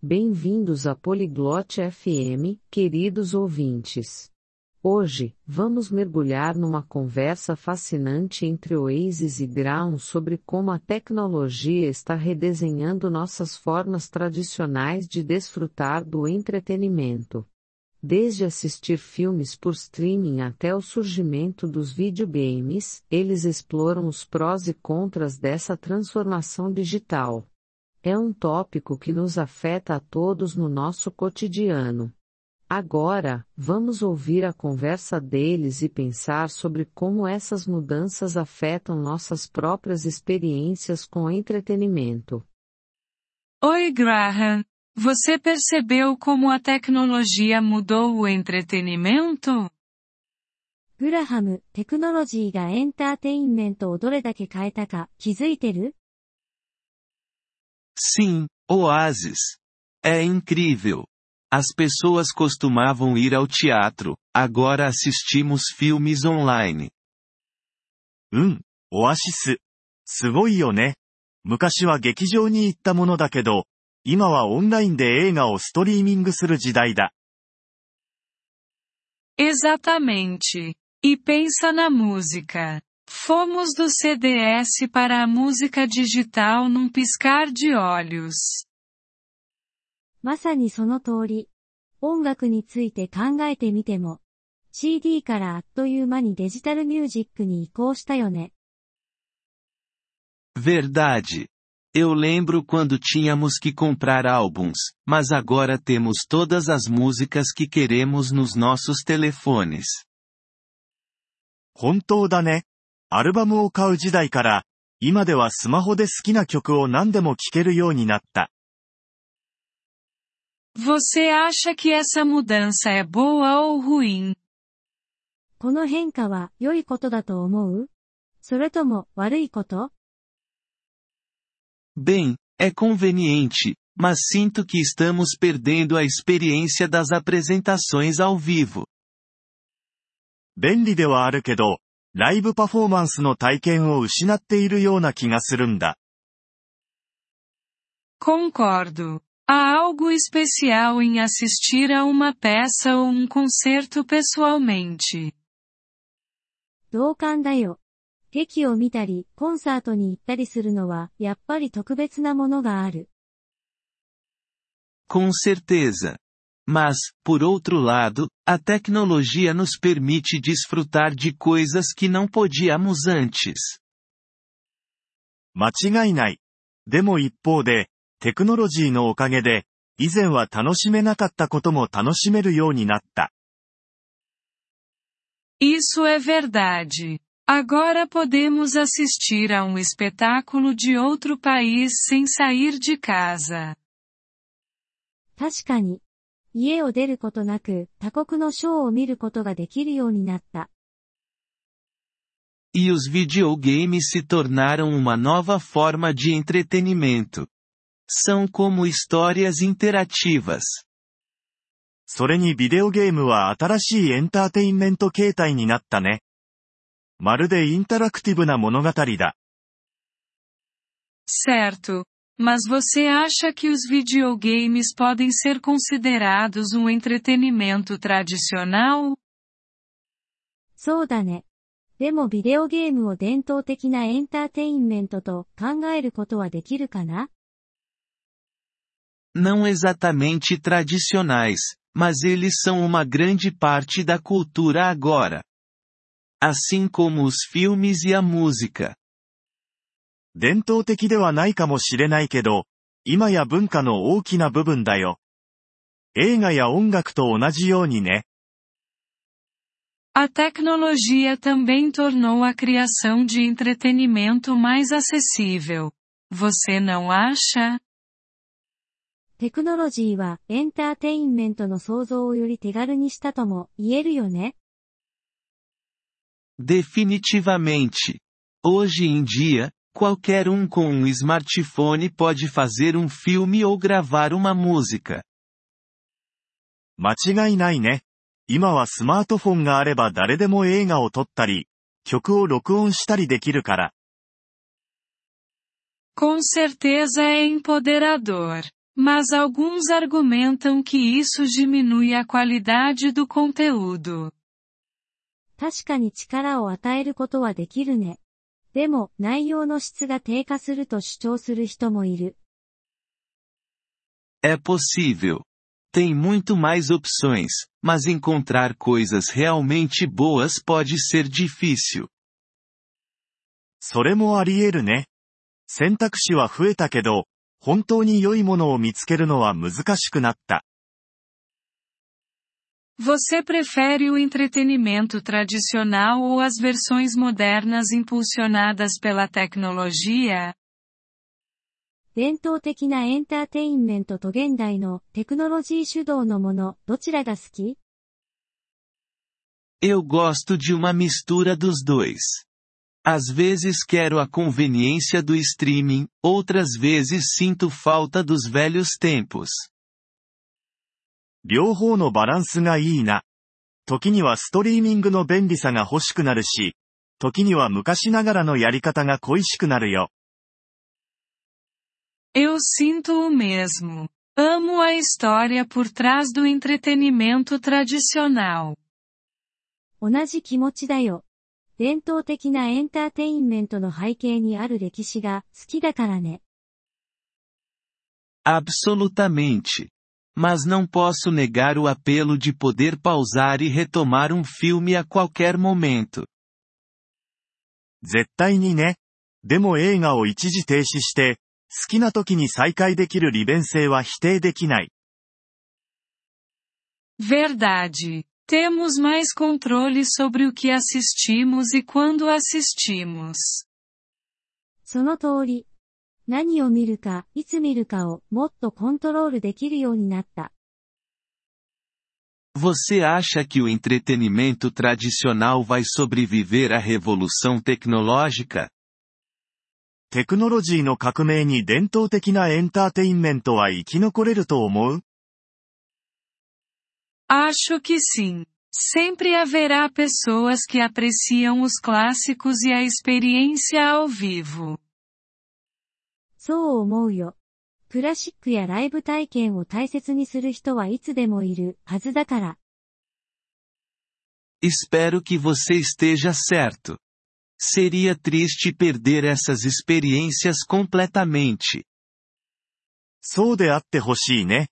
Bem-vindos a Poliglote FM, queridos ouvintes. Hoje, vamos mergulhar numa conversa fascinante entre Oasis e Brown sobre como a tecnologia está redesenhando nossas formas tradicionais de desfrutar do entretenimento. Desde assistir filmes por streaming até o surgimento dos videogames, eles exploram os prós e contras dessa transformação digital. É um tópico que nos afeta a todos no nosso cotidiano. Agora, vamos ouvir a conversa deles e pensar sobre como essas mudanças afetam nossas próprias experiências com entretenimento. Oi, Graham. Você percebeu como a tecnologia mudou o entretenimento? グラハム、テクノロジーがエンターテインメントをどれだけ変えたか気づいてる Sim, Oasis. É incrível. As pessoas costumavam ir ao teatro, agora assistimos filmes online. うん、オアシス。すごいよね。昔は劇場に行ったものだけど、今はオンラインで映画をストリーミングする時代だ。 Exatamente. E pensa na música. Fomos do CDS para a música digital num piscar de olhos. まさにその通り。音楽について考えてみても、CD からあっという間にデジタルミュージックに移行したよね。 Verdade. Eu lembro quando tínhamos que comprar álbuns, mas agora temos todas as músicas que queremos nos nossos telefones. 本当だね。 アルバムを買う時代から、今ではスマホで好きな曲を何でも聴けるようになった。Você acha que essa mudança é boa ou ruim? この変化は良いことだと思うそれとも悪いこと Bem, é conveniente, mas sinto que estamos perdendo a experiência das apresentações ao vivo. 便利ではあるけど、ライブパフォーマンスの体験を失っているような気がするんだ。Concordo. Há algo especial em assistir a uma peça ou um concerto pessoalmente. 同感だよ。劇を見たり、コンサートに行ったりするのは、やっぱり特別なものがある。Com certeza. Mas, por outro lado, a tecnologia nos permite desfrutar de coisas que não podíamos antes. 間違いない。でも一方で、テクノロジーのおかげで、以前は楽しめなかったことも楽しめるようになった。 Isso é verdade. Agora podemos assistir a um espetáculo de outro país sem sair de casa. 確かに。 家を出ることなく、他国のショーを見ることができるようになった。E os videogames se tornaram uma nova forma de entretenimento. São como histórias interativas. それにビデオゲームは新しいエンターテインメント形態になったね。まるでインタラクティブな物語だ。Certo. Mas você acha que os videogames podem ser considerados um entretenimento tradicional? そうだね。でもビデオゲームを伝統的なエンターテインメントと考えることはできるかな Não exatamente tradicionais, mas eles são uma grande parte da cultura agora. Assim como os filmes e a música. 伝統的ではないかもしれないけど、今や文化の大きな部分だよ。映画や音楽と同じようにね。A tecnologia também tornou a criação de entretenimento mais acessível. Você não acha? テクノロジーはエンターテインメントの創造をより手軽にしたとも言えるよね。Definitivamente. Hoje em dia, qualquer um com um smartphone pode fazer um filme ou gravar uma música. 間違いないね。今はスマートフォンがあれば誰でも映画を撮ったり、曲を録音したりできるから。 Com certeza é empoderador. mas alguns argumentam que isso diminui a qualidade do conteúdo. 確かに力を与えることはできるね。 でも、内容の質が低下すると主張する人もいる。É possível. Tem muito mais opções, mas encontrar coisas realmente boas pode ser difícil. それもあり得るね。選択肢は増えたけど、本当に良いものを見つけるのは難しくなった。Você prefere o entretenimento tradicional ou as versões modernas impulsionadas pela tecnologia? 伝統的なエンターテインメントと現代のテクノロジー主導のもの、どちらが好き Eu gosto de uma mistura dos dois. Às vezes quero a conveniência do streaming, outras vezes sinto falta dos velhos tempos. 両方のバランスがいいな。時にはストリーミングの便利さが欲しくなるし、時には昔ながらのやり方が恋しくなるよ。Eu sinto o mesmo. Amo a história por trás do entretenimento tradicional. 同じ気持ちだよ。伝統的なエンターテインメントの背景にある歴史が好きだからね。Absolutamente. Mas não posso negar o apelo de poder pausar e retomar um filme a qualquer momento. 絶対にね。でも映画を一時停止して、好きな時に再開できる利便性は否定できない。 Verdade. Temos mais controle sobre o que assistimos e quando assistimos. その通り。 何を見るか、いつ見るかをもっとコントロールできるようになった。 Você acha que o entretenimento tradicional vai sobreviver à revolução tecnológica? テクノロジーの革命に伝統的なエンターテインメントは生き残れると思う Acho que sim. Sempre haverá pessoas que apreciam os clássicos e a experiência ao vivo. そう思うよ。クラシックやライブ体験を大切にする人はいつでもいるはずだから。Espero que você esteja certo. Seria triste perder essas experiências completamente. そうであってほしいね。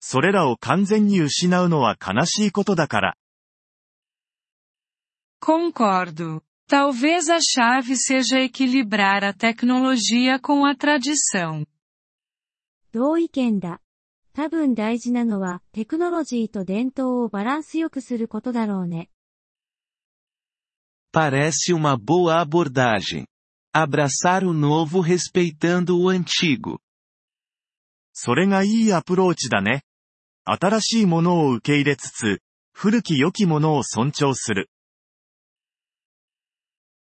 それらを完全に失うのは悲しいことだから。Concordo. Talvez a chave seja equilibrar a tecnologia com a tradição. 同意見だ。多分大事なのはテクノロジーと伝統をバランスよくすることだろうね。 Parece uma boa abordagem. Abraçar o novo respeitando o antigo. それがいいアプローチだね。新しいものを受け入れつつ、古き良きものを尊重する。